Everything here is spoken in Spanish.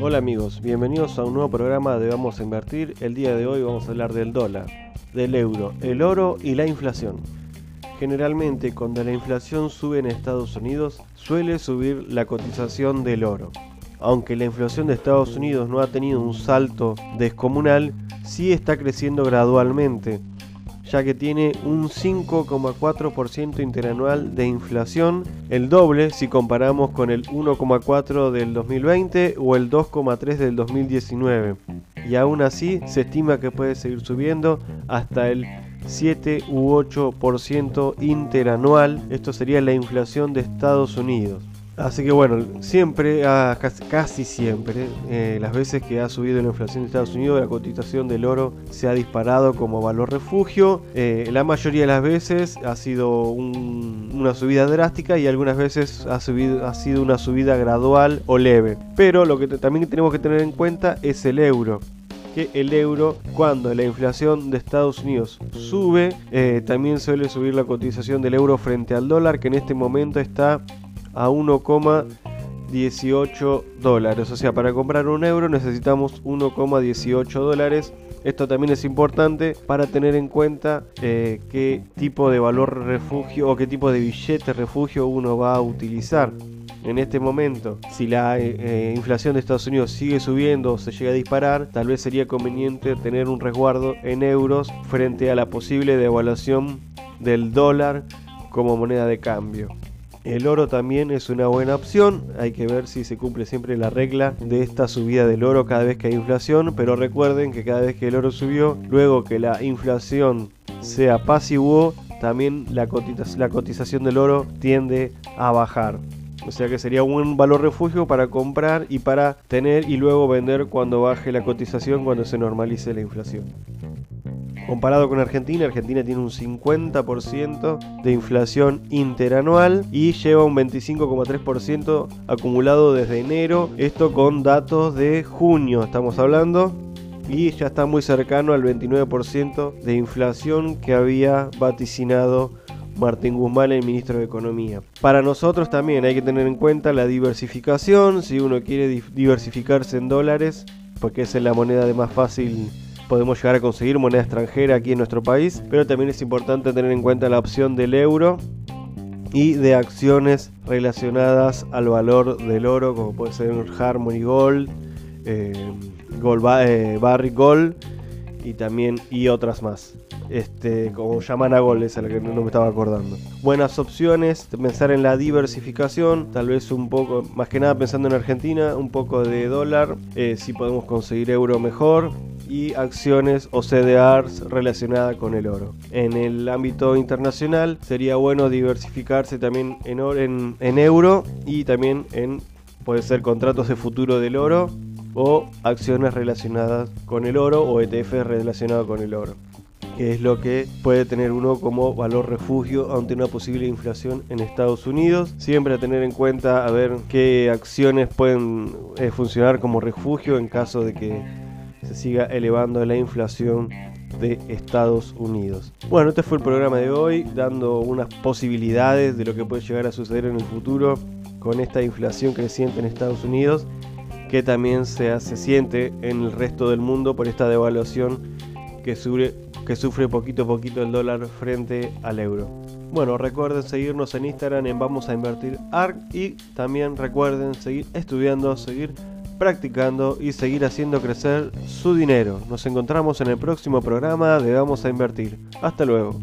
Hola amigos, bienvenidos a un nuevo programa de Vamos a Invertir. El día de hoy vamos a hablar del dólar, del euro, el oro y la inflación. Generalmente cuando la inflación sube en Estados Unidos suele subir la cotización del oro. Aunque la inflación de Estados Unidos no ha tenido un salto descomunal, sí está creciendo gradualmente ya que tiene un 5,4% interanual de inflación, el doble si comparamos con el 1,4 del 2020 o el 2,3 del 2019. Y aún así se estima que puede seguir subiendo hasta el 7 u 8% interanual. Esto sería la inflación de Estados Unidos. Así que bueno, siempre, ah, casi, siempre, eh, las veces que ha subido la inflación de Estados Unidos, la cotización del oro se ha disparado como valor refugio. Eh, la mayoría de las veces ha sido una subida drástica y algunas veces ha, sido una subida gradual o leve. Pero lo que también tenemos que tener en cuenta es el euro que el euro cuando la inflación de Estados Unidos sube, eh, también suele subir la cotización del euro frente al dólar que en este momento está a 1,18 dólares. O sea, para comprar un euro necesitamos 1,18 dólares. Esto también es importante para tener en cuenta eh, qué tipo de valor refugio o qué tipo de billete refugio uno va a utilizar. En este momento, si la eh, eh, inflación de Estados Unidos sigue subiendo o se llega a disparar, tal vez sería conveniente tener un resguardo en euros frente a la posible devaluación del dólar como moneda de cambio. El oro también es una buena opción, hay que ver si se cumple siempre la regla de esta subida del oro cada vez que hay inflación, pero recuerden que cada vez que el oro subió, luego que la inflación se apaciguó, también la, cotización del oro tiende a bajar. O sea que sería un valor refugio para comprar y para tener y luego vender cuando baje la cotización, cuando se normalice la inflación. Comparado con Argentina, Argentina tiene un 50% de inflación interanual y lleva un 25,3% acumulado desde enero. Esto con datos de junio, estamos hablando. Y ya está muy cercano al 29% de inflación que había vaticinado Martín Guzmán, el ministro de Economía. Para nosotros también hay que tener en cuenta la diversificación, si uno quiere diversificarse en dólares, porque esa es la moneda de más fácil podemos llegar a conseguir moneda extranjera aquí en nuestro país, pero también es importante tener en cuenta la opción del euro y de acciones relacionadas al valor del oro, como puede ser Harmony Gold, eh, Gold eh, Barry Gold y también y otras más. Este, como llaman a Gold, es la que no me estaba acordando. Buenas opciones, pensar en la diversificación, tal vez un poco, más que nada pensando en Argentina, un poco de dólar, eh, si podemos conseguir euro mejor, y acciones o CDRs relacionadas con el oro. En el ámbito internacional sería bueno diversificarse también en, en, en euro y también en puede ser contratos de futuro del oro o acciones relacionadas con el oro o ETF relacionados con el oro que es lo que puede tener uno como valor refugio ante una posible inflación en Estados Unidos. Siempre a tener en cuenta a ver qué acciones pueden eh, funcionar como refugio en caso de que se siga elevando la inflación de Estados Unidos. Bueno, este fue el programa de hoy, dando unas posibilidades de lo que puede llegar a suceder en el futuro con esta inflación creciente en Estados Unidos, que también se, siente en el resto del mundo por esta devaluación que que sufre poquito a poquito el dólar frente al euro. Bueno, recuerden seguirnos en Instagram en Vamos a Invertir ARC y también recuerden seguir estudiando, seguir practicando y seguir haciendo crecer su dinero. Nos encontramos en el próximo programa de Vamos a Invertir. Hasta luego.